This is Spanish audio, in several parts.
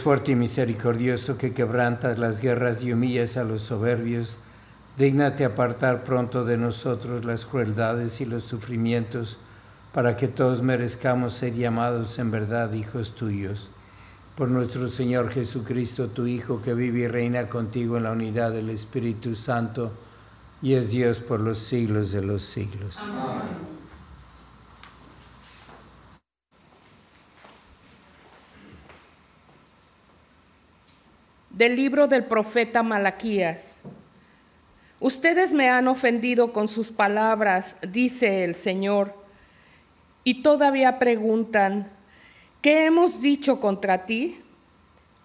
Fuerte y misericordioso que quebrantas las guerras y humillas a los soberbios, dígnate apartar pronto de nosotros las crueldades y los sufrimientos, para que todos merezcamos ser llamados en verdad hijos tuyos. Por nuestro Señor Jesucristo, tu Hijo, que vive y reina contigo en la unidad del Espíritu Santo, y es Dios por los siglos de los siglos. Amén. Del libro del profeta Malaquías. Ustedes me han ofendido con sus palabras, dice el Señor, y todavía preguntan, ¿qué hemos dicho contra ti?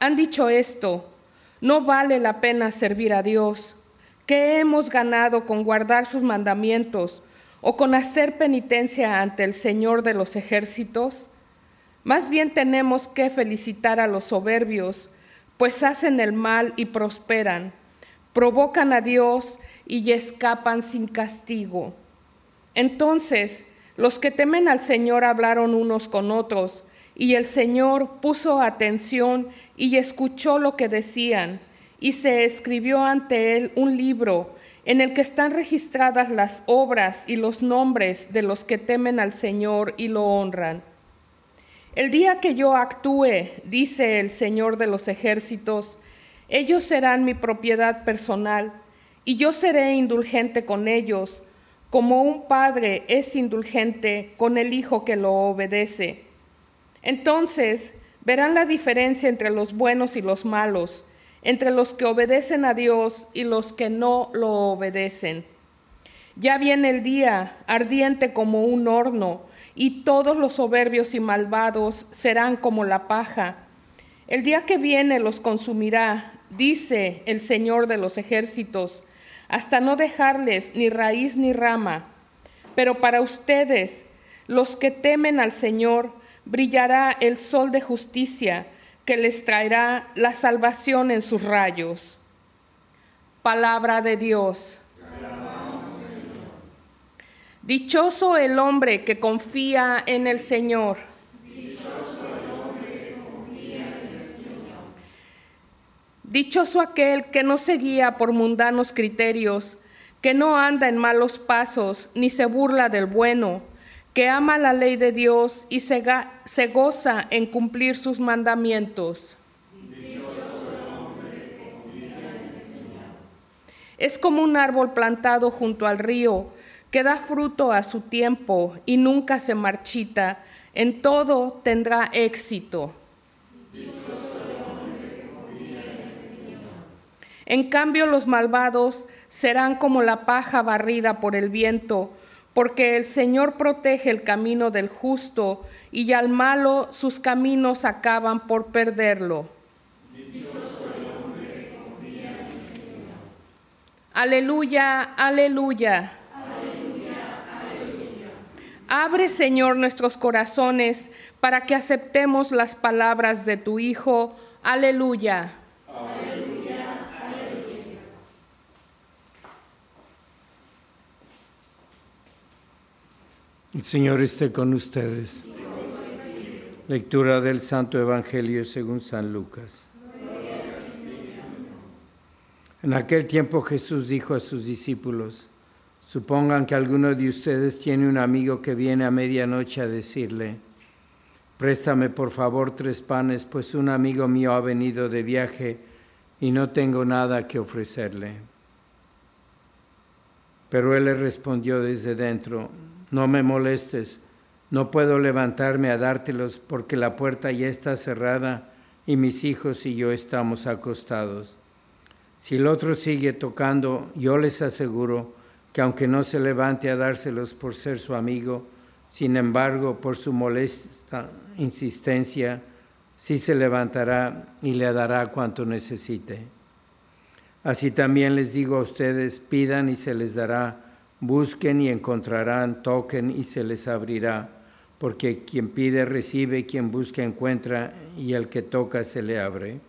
Han dicho esto, no vale la pena servir a Dios. ¿Qué hemos ganado con guardar sus mandamientos o con hacer penitencia ante el Señor de los ejércitos? Más bien tenemos que felicitar a los soberbios, pues hacen el mal y prosperan, provocan a Dios y escapan sin castigo. Entonces los que temen al Señor hablaron unos con otros, y el Señor puso atención y escuchó lo que decían, y se escribió ante él un libro en el que están registradas las obras y los nombres de los que temen al Señor y lo honran. El día que yo actúe, dice el Señor de los ejércitos, ellos serán mi propiedad personal y yo seré indulgente con ellos, como un padre es indulgente con el hijo que lo obedece. Entonces verán la diferencia entre los buenos y los malos, entre los que obedecen a Dios y los que no lo obedecen. Ya viene el día, ardiente como un horno, y todos los soberbios y malvados serán como la paja. El día que viene los consumirá, dice el Señor de los ejércitos, hasta no dejarles ni raíz ni rama. Pero para ustedes, los que temen al Señor, brillará el sol de justicia, que les traerá la salvación en sus rayos. Palabra de Dios. Dichoso el hombre que confía en el Señor. Dichoso aquel que no se guía por mundanos criterios, que no anda en malos pasos, ni se burla del bueno, que ama la ley de Dios y se, se goza en cumplir sus mandamientos. Es como un árbol plantado junto al río, que da fruto a su tiempo y nunca se marchita, en todo tendrá éxito. En cambio los malvados serán como la paja barrida por el viento, porque el Señor protege el camino del justo y al malo sus caminos acaban por perderlo. Aleluya, aleluya. Abre, Señor, nuestros corazones para que aceptemos las palabras de tu Hijo. Aleluya. El Señor esté con ustedes. Lectura del Santo Evangelio según San Lucas. En aquel tiempo Jesús dijo a sus discípulos, supongan que alguno de ustedes tiene un amigo que viene a medianoche a decirle, préstame por favor tres panes, pues un amigo mío ha venido de viaje y no tengo nada que ofrecerle. Pero él le respondió desde dentro, no me molestes, no puedo levantarme a dártelos porque la puerta ya está cerrada y mis hijos y yo estamos acostados. Si el otro sigue tocando, yo les aseguro que aunque no se levante a dárselos por ser su amigo, sin embargo, por su molesta insistencia, sí se levantará y le dará cuanto necesite. Así también les digo a ustedes, pidan y se les dará Busquen y encontrarán, toquen y se les abrirá, porque quien pide recibe, quien busca encuentra, y el que toca se le abre.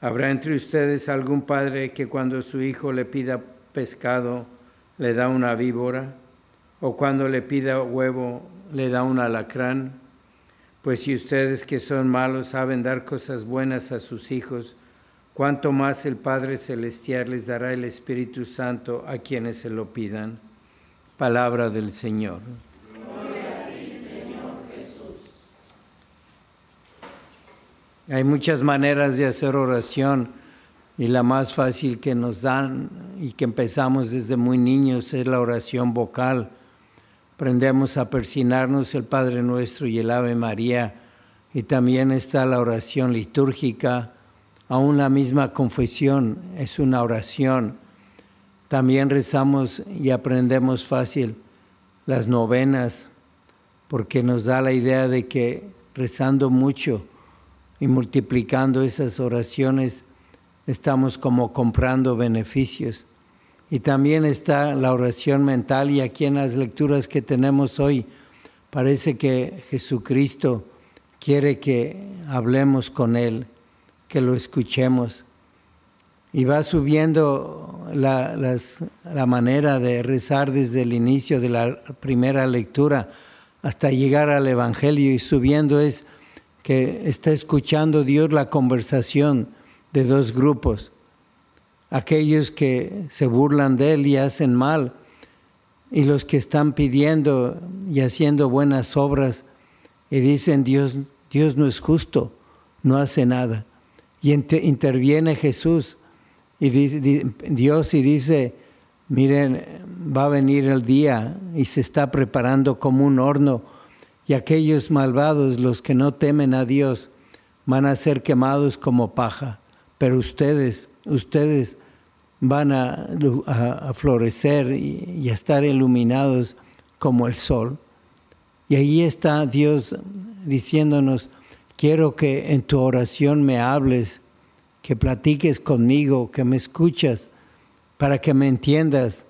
¿Habrá entre ustedes algún padre que cuando su hijo le pida pescado le da una víbora? ¿O cuando le pida huevo le da un alacrán? Pues si ustedes que son malos saben dar cosas buenas a sus hijos, cuánto más el Padre Celestial les dará el Espíritu Santo a quienes se lo pidan. Palabra del Señor. Hay muchas maneras de hacer oración y la más fácil que nos dan y que empezamos desde muy niños es la oración vocal. Aprendemos a persinarnos el Padre Nuestro y el Ave María y también está la oración litúrgica aún la misma confesión es una oración. También rezamos y aprendemos fácil las novenas, porque nos da la idea de que rezando mucho y multiplicando esas oraciones, estamos como comprando beneficios. Y también está la oración mental y aquí en las lecturas que tenemos hoy, parece que Jesucristo quiere que hablemos con Él que lo escuchemos. Y va subiendo la, la manera de rezar desde el inicio de la primera lectura hasta llegar al Evangelio y subiendo es que está escuchando Dios la conversación de dos grupos. Aquellos que se burlan de Él y hacen mal, y los que están pidiendo y haciendo buenas obras y dicen Dios, Dios no es justo, no hace nada. Y interviene Jesús y Dios y dice, miren, va a venir el día y se está preparando como un horno y aquellos malvados, los que no temen a Dios, van a ser quemados como paja, pero ustedes, ustedes van a, florecer y, a estar iluminados como el sol. Y ahí está Dios diciéndonos, quiero que en tu oración me hables, que platiques conmigo, que me escuchas, para que me entiendas,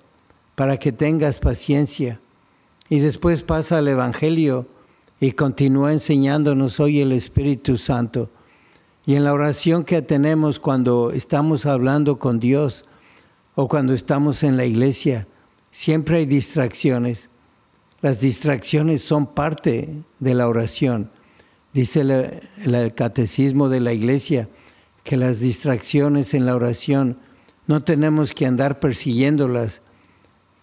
para que tengas paciencia. Y después pasa al Evangelio y continúa enseñándonos hoy el Espíritu Santo. Y en la oración que tenemos cuando estamos hablando con Dios o cuando estamos en la iglesia, siempre hay distracciones. Las distracciones son parte de la oración. Dice el, catecismo de la iglesia que las distracciones en la oración no tenemos que andar persiguiéndolas,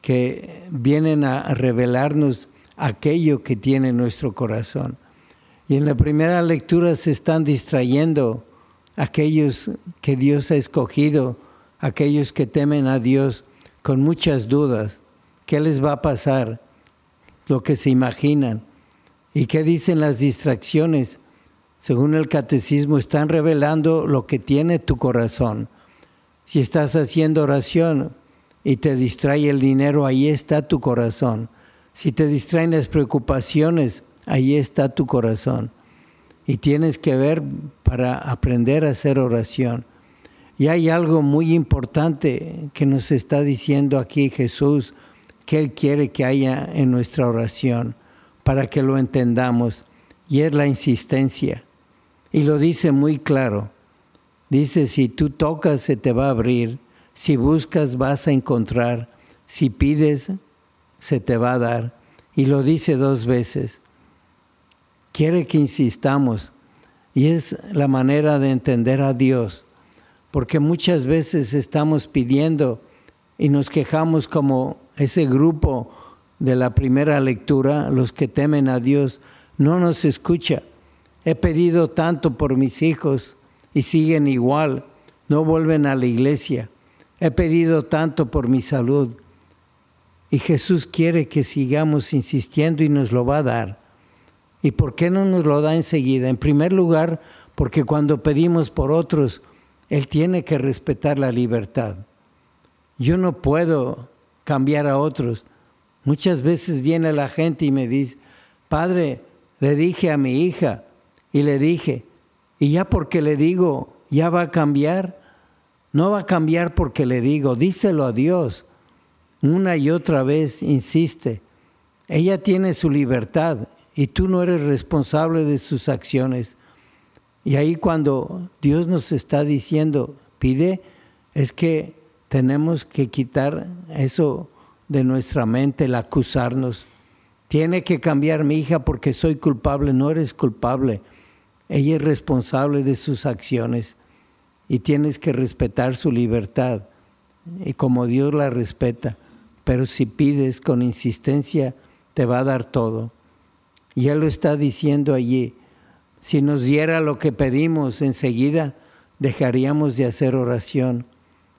que vienen a revelarnos aquello que tiene nuestro corazón. Y en la primera lectura se están distrayendo aquellos que Dios ha escogido, aquellos que temen a Dios con muchas dudas. ¿Qué les va a pasar? Lo que se imaginan. ¿Y qué dicen las distracciones? Según el catecismo, están revelando lo que tiene tu corazón. Si estás haciendo oración y te distrae el dinero, ahí está tu corazón. Si te distraen las preocupaciones, ahí está tu corazón. Y tienes que ver para aprender a hacer oración. Y hay algo muy importante que nos está diciendo aquí Jesús, que Él quiere que haya en nuestra oración, para que lo entendamos, y es la insistencia. Y lo dice muy claro. Dice, si tú tocas, se te va a abrir, si buscas, vas a encontrar, si pides, se te va a dar. Y lo dice dos veces. Quiere que insistamos. Y es la manera de entender a Dios. Porque muchas veces estamos pidiendo y nos quejamos como ese grupo de la primera lectura, los que temen a Dios, no nos escucha. He pedido tanto por mis hijos y siguen igual, no vuelven a la iglesia. He pedido tanto por mi salud y Jesús quiere que sigamos insistiendo y nos lo va a dar. ¿Y por qué no nos lo da enseguida? En primer lugar, porque cuando pedimos por otros, Él tiene que respetar la libertad. Yo no puedo cambiar a otros. Muchas veces viene la gente y me dice, Padre, le dije a mi hija y le dije, y ya porque le digo, ya va a cambiar. No va a cambiar porque le digo, díselo a Dios una y otra vez insiste, ella tiene su libertad y tú no eres responsable de sus acciones. Y ahí cuando Dios nos está diciendo, pide, es que tenemos que quitar eso de nuestra mente, el acusarnos. Tiene que cambiar mi hija porque soy culpable, no eres culpable. Ella es responsable de sus acciones y tienes que respetar su libertad y como Dios la respeta pero si pides con insistencia, te va a dar todo. Y Él lo está diciendo allí. Si nos diera lo que pedimos enseguida, dejaríamos de hacer oración.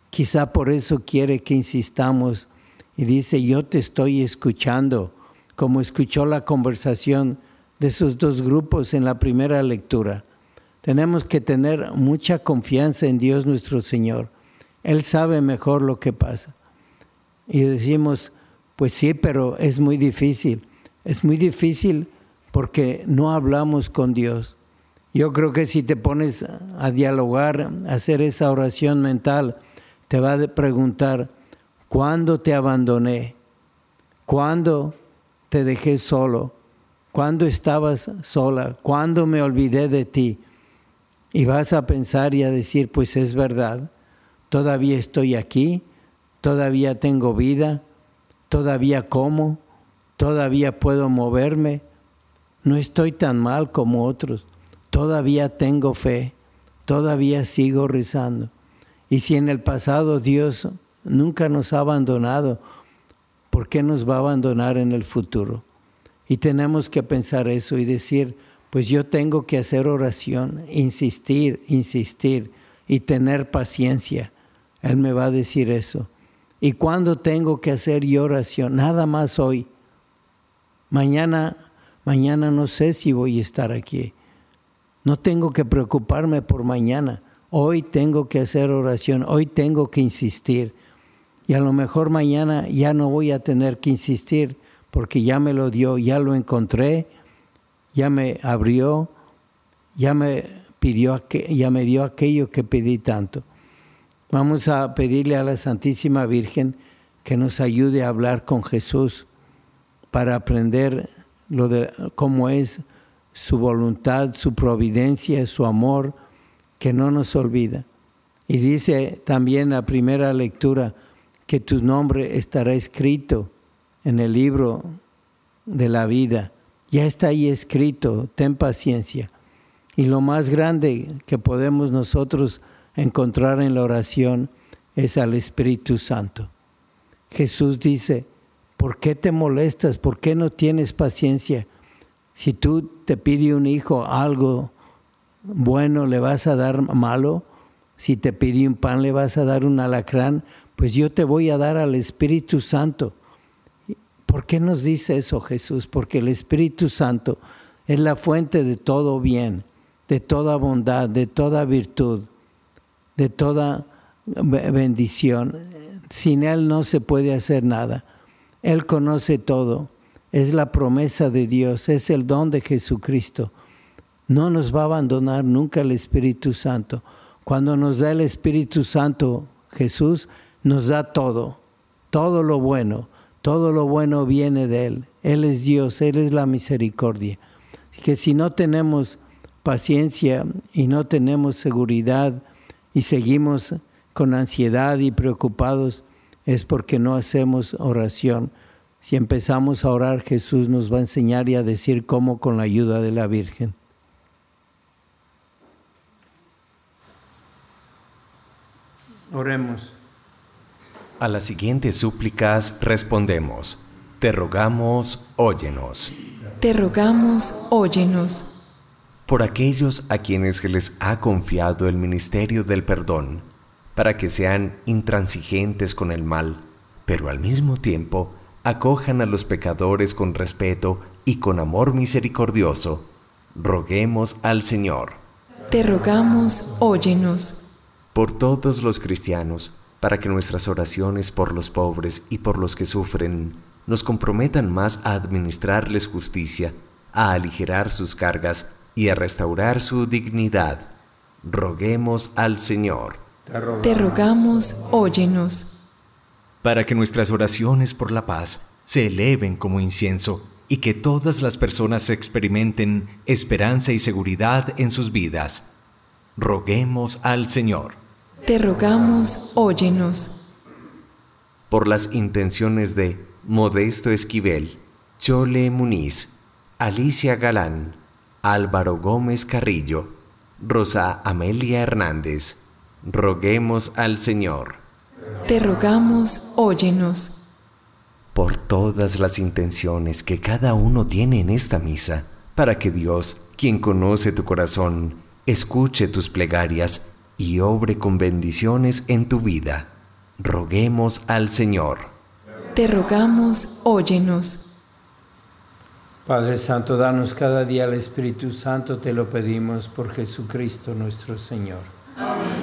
Quizá por eso quiere que insistamos y dice, yo te estoy escuchando, como escuchó la conversación de esos dos grupos en la primera lectura. Tenemos que tener mucha confianza en Dios nuestro Señor. Él sabe mejor lo que pasa. Y decimos, pues sí, pero es muy difícil. Es muy difícil porque no hablamos con Dios. Yo creo que si te pones a dialogar, a hacer esa oración mental, te va a preguntar, ¿cuándo te abandoné? ¿Cuándo te dejé solo? ¿Cuándo estabas sola? ¿Cuándo me olvidé de ti? Y vas a pensar y a decir, pues es verdad, todavía estoy aquí, todavía tengo vida, todavía como, todavía puedo moverme, no estoy tan mal como otros, todavía tengo fe, todavía sigo rezando. Y si en el pasado Dios nunca nos ha abandonado, ¿por qué nos va a abandonar en el futuro? Y tenemos que pensar eso y decir, pues yo tengo que hacer oración, insistir, insistir y tener paciencia. Él me va a decir eso. ¿Y cuándo tengo que hacer yo oración? Nada más hoy. Mañana, mañana no sé si voy a estar aquí. No tengo que preocuparme por mañana. Hoy tengo que hacer oración, hoy tengo que insistir. Y a lo mejor mañana ya no voy a tener que insistir porque ya me lo dio, ya lo encontré, ya me abrió, ya me pidió, ya me dio aquello que pedí tanto. Vamos a pedirle a la Santísima Virgen que nos ayude a hablar con Jesús para aprender lo de cómo es su voluntad, su providencia, su amor, que no nos olvida. Y dice también la primera lectura que tu nombre estará escrito en el libro de la vida. Ya está ahí escrito, ten paciencia. Y lo más grande que podemos nosotros encontrar en la oración es al Espíritu Santo. Jesús dice, ¿por qué te molestas? ¿Por qué no tienes paciencia? Si tú te pide un hijo algo bueno, ¿le vas a dar malo? Si te pide un pan, ¿le vas a dar un alacrán? Pues yo te voy a dar al Espíritu Santo. ¿Por qué nos dice eso Jesús? Porque el Espíritu Santo es la fuente de todo bien, de toda bondad, de toda virtud, de toda bendición. Sin Él no se puede hacer nada. Él conoce todo. Es la promesa de Dios, es el don de Jesucristo. No nos va a abandonar nunca el Espíritu Santo. Cuando nos da el Espíritu Santo, Jesús nos da todo, todo lo bueno. Todo lo bueno viene de Él. Él es Dios, Él es la misericordia. Así que si no tenemos paciencia y no tenemos seguridad y seguimos con ansiedad y preocupados, es porque no hacemos oración. Si empezamos a orar, Jesús nos va a enseñar y a decir cómo con la ayuda de la Virgen. Oremos. A las siguientes súplicas respondemos, te rogamos, óyenos. Te rogamos, óyenos. Por aquellos a quienes se les ha confiado el ministerio del perdón, para que sean intransigentes con el mal, pero al mismo tiempo acojan a los pecadores con respeto y con amor misericordioso, roguemos al Señor. Te rogamos, óyenos. Por todos los cristianos, para que nuestras oraciones por los pobres y por los que sufren nos comprometan más a administrarles justicia, a aligerar sus cargas y a restaurar su dignidad. Roguemos al Señor. Te rogamos, óyenos. Para que nuestras oraciones por la paz se eleven como incienso y que todas las personas experimenten esperanza y seguridad en sus vidas. Roguemos al Señor. Te rogamos, óyenos. Por las intenciones de Modesto Esquivel, Chole Muniz, Alicia Galán, Álvaro Gómez Carrillo, Rosa Amelia Hernández, roguemos al Señor. Te rogamos, óyenos. Por todas las intenciones que cada uno tiene en esta misa, para que Dios, quien conoce tu corazón, escuche tus plegarias y obre con bendiciones en tu vida. Roguemos al Señor. Te rogamos, óyenos. Padre Santo, danos cada día el Espíritu Santo, te lo pedimos por Jesucristo nuestro Señor. Amén.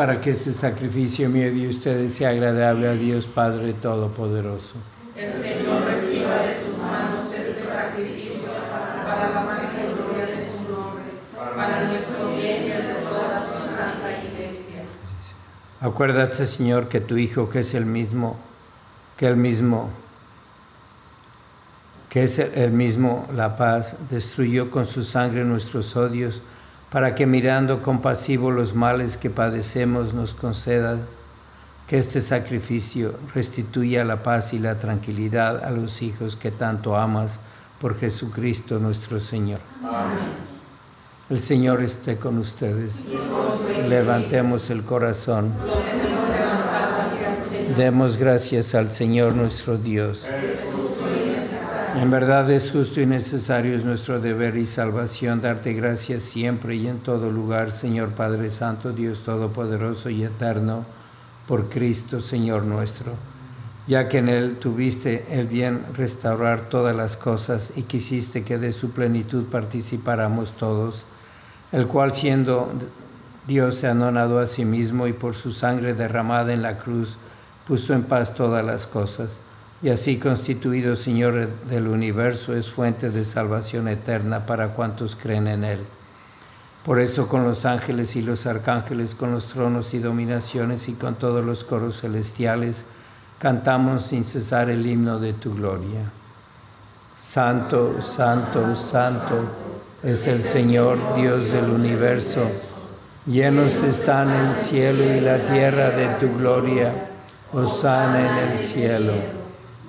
Para que este sacrificio mío de ustedes sea agradable a Dios Padre Todopoderoso. El Señor reciba de tus manos este sacrificio para la gloria de su nombre, para nuestro bien y el de toda su santa iglesia. Acuérdate, Señor, que tu Hijo, que es el mismo, que el mismo que es el mismo la paz, destruyó con su sangre nuestros odios, para que mirando compasivo los males que padecemos nos conceda que este sacrificio restituya la paz y la tranquilidad a los hijos que tanto amas por Jesucristo nuestro Señor. Amén. El Señor esté con ustedes. Levantemos el corazón. Demos gracias al Señor nuestro Dios. En verdad es justo y necesario, es nuestro deber y salvación darte gracias siempre y en todo lugar, Señor Padre Santo, Dios Todopoderoso y Eterno, por Cristo, Señor nuestro, ya que en Él tuviste el bien restaurar todas las cosas y quisiste que de su plenitud participáramos todos el cual siendo Dios se anonadó a sí mismo y por su sangre derramada en la cruz puso en paz todas las cosas, y así constituido Señor del universo es fuente de salvación eterna para cuantos creen en Él. Por eso con los ángeles y los arcángeles, con los tronos y dominaciones y con todos los coros celestiales, cantamos sin cesar el himno de tu gloria. Santo, santo, santo es el Señor Dios del universo. Llenos están el cielo y la tierra de tu gloria. Osana en el cielo.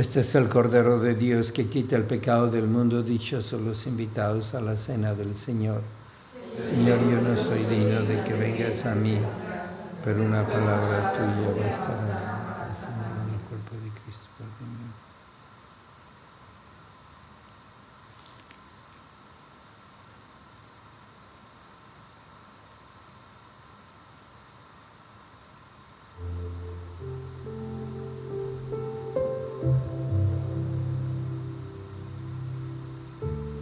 Este es el Cordero de Dios que quita el pecado del mundo. Dichosos los invitados a la cena del Señor. Señor, yo no soy digno de que vengas a mí, pero una palabra tuya bastará.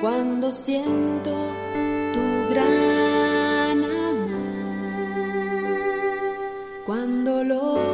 Cuando siento tu gran amor, cuando lo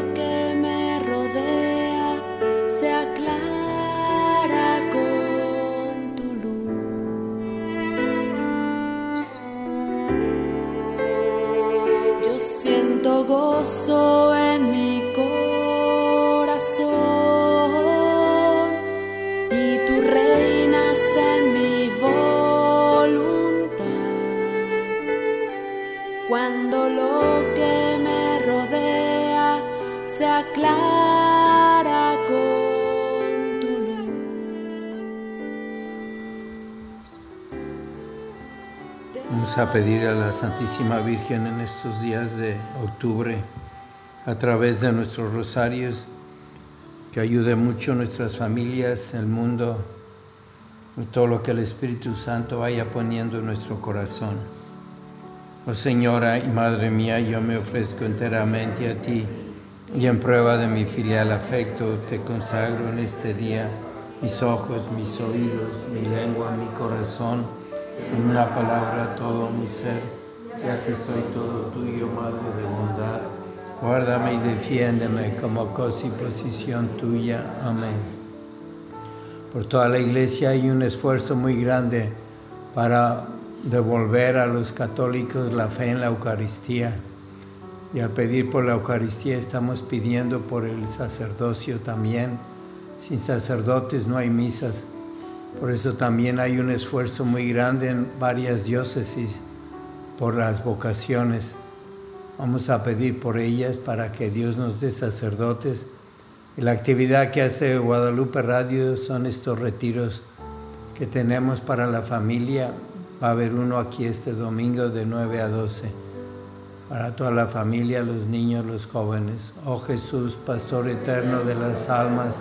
A pedir a la Santísima Virgen en estos días de octubre, a través de nuestros rosarios, que ayude mucho a nuestras familias, el mundo, y todo lo que el Espíritu Santo vaya poniendo en nuestro corazón. Oh Señora y Madre mía, yo me ofrezco enteramente a ti y en prueba de mi filial afecto te consagro en este día mis ojos, mis oídos, mi lengua, mi corazón, en una palabra todo mi ser, ya que soy todo tuyo, Madre de bondad. Guárdame y defiéndeme como cosa y posición tuya. Amén. Por toda la iglesia hay un esfuerzo muy grande para devolver a los católicos la fe en la Eucaristía. Y al pedir por la Eucaristía estamos pidiendo por el sacerdocio también. Sin sacerdotes no hay misas. Por eso también hay un esfuerzo muy grande en varias diócesis por las vocaciones. Vamos a pedir por ellas para que Dios nos dé sacerdotes. La actividad que hace Guadalupe Radio son estos retiros que tenemos para la familia. Va a haber uno aquí este domingo de 9 a 12. Para toda la familia, los niños, los jóvenes. Oh Jesús, Pastor eterno de las almas,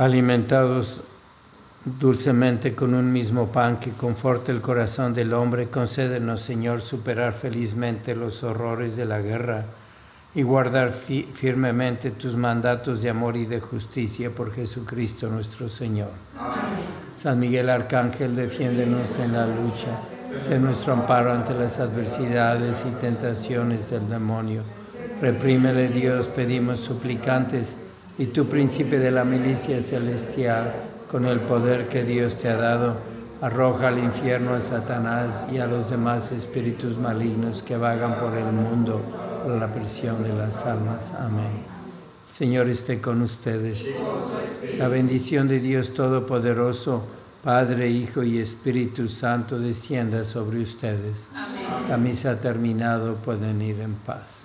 Alimentados Dulcemente con un mismo pan que conforte el corazón del hombre, concédenos, Señor, superar felizmente los horrores de la guerra y guardar firmemente tus mandatos de amor y de justicia por Jesucristo nuestro Señor. San Miguel Arcángel, defiéndenos en la lucha, sé nuestro amparo ante las adversidades y tentaciones del demonio. Reprímele Dios, pedimos suplicantes, y tu príncipe de la milicia celestial con el poder que Dios te ha dado, arroja al infierno a Satanás y a los demás espíritus malignos que vagan por el mundo por la presión de las almas. Amén. Señor esté con ustedes. La bendición de Dios Todopoderoso, Padre, Hijo y Espíritu Santo, descienda sobre ustedes. Amén. La misa ha terminado, pueden ir en paz.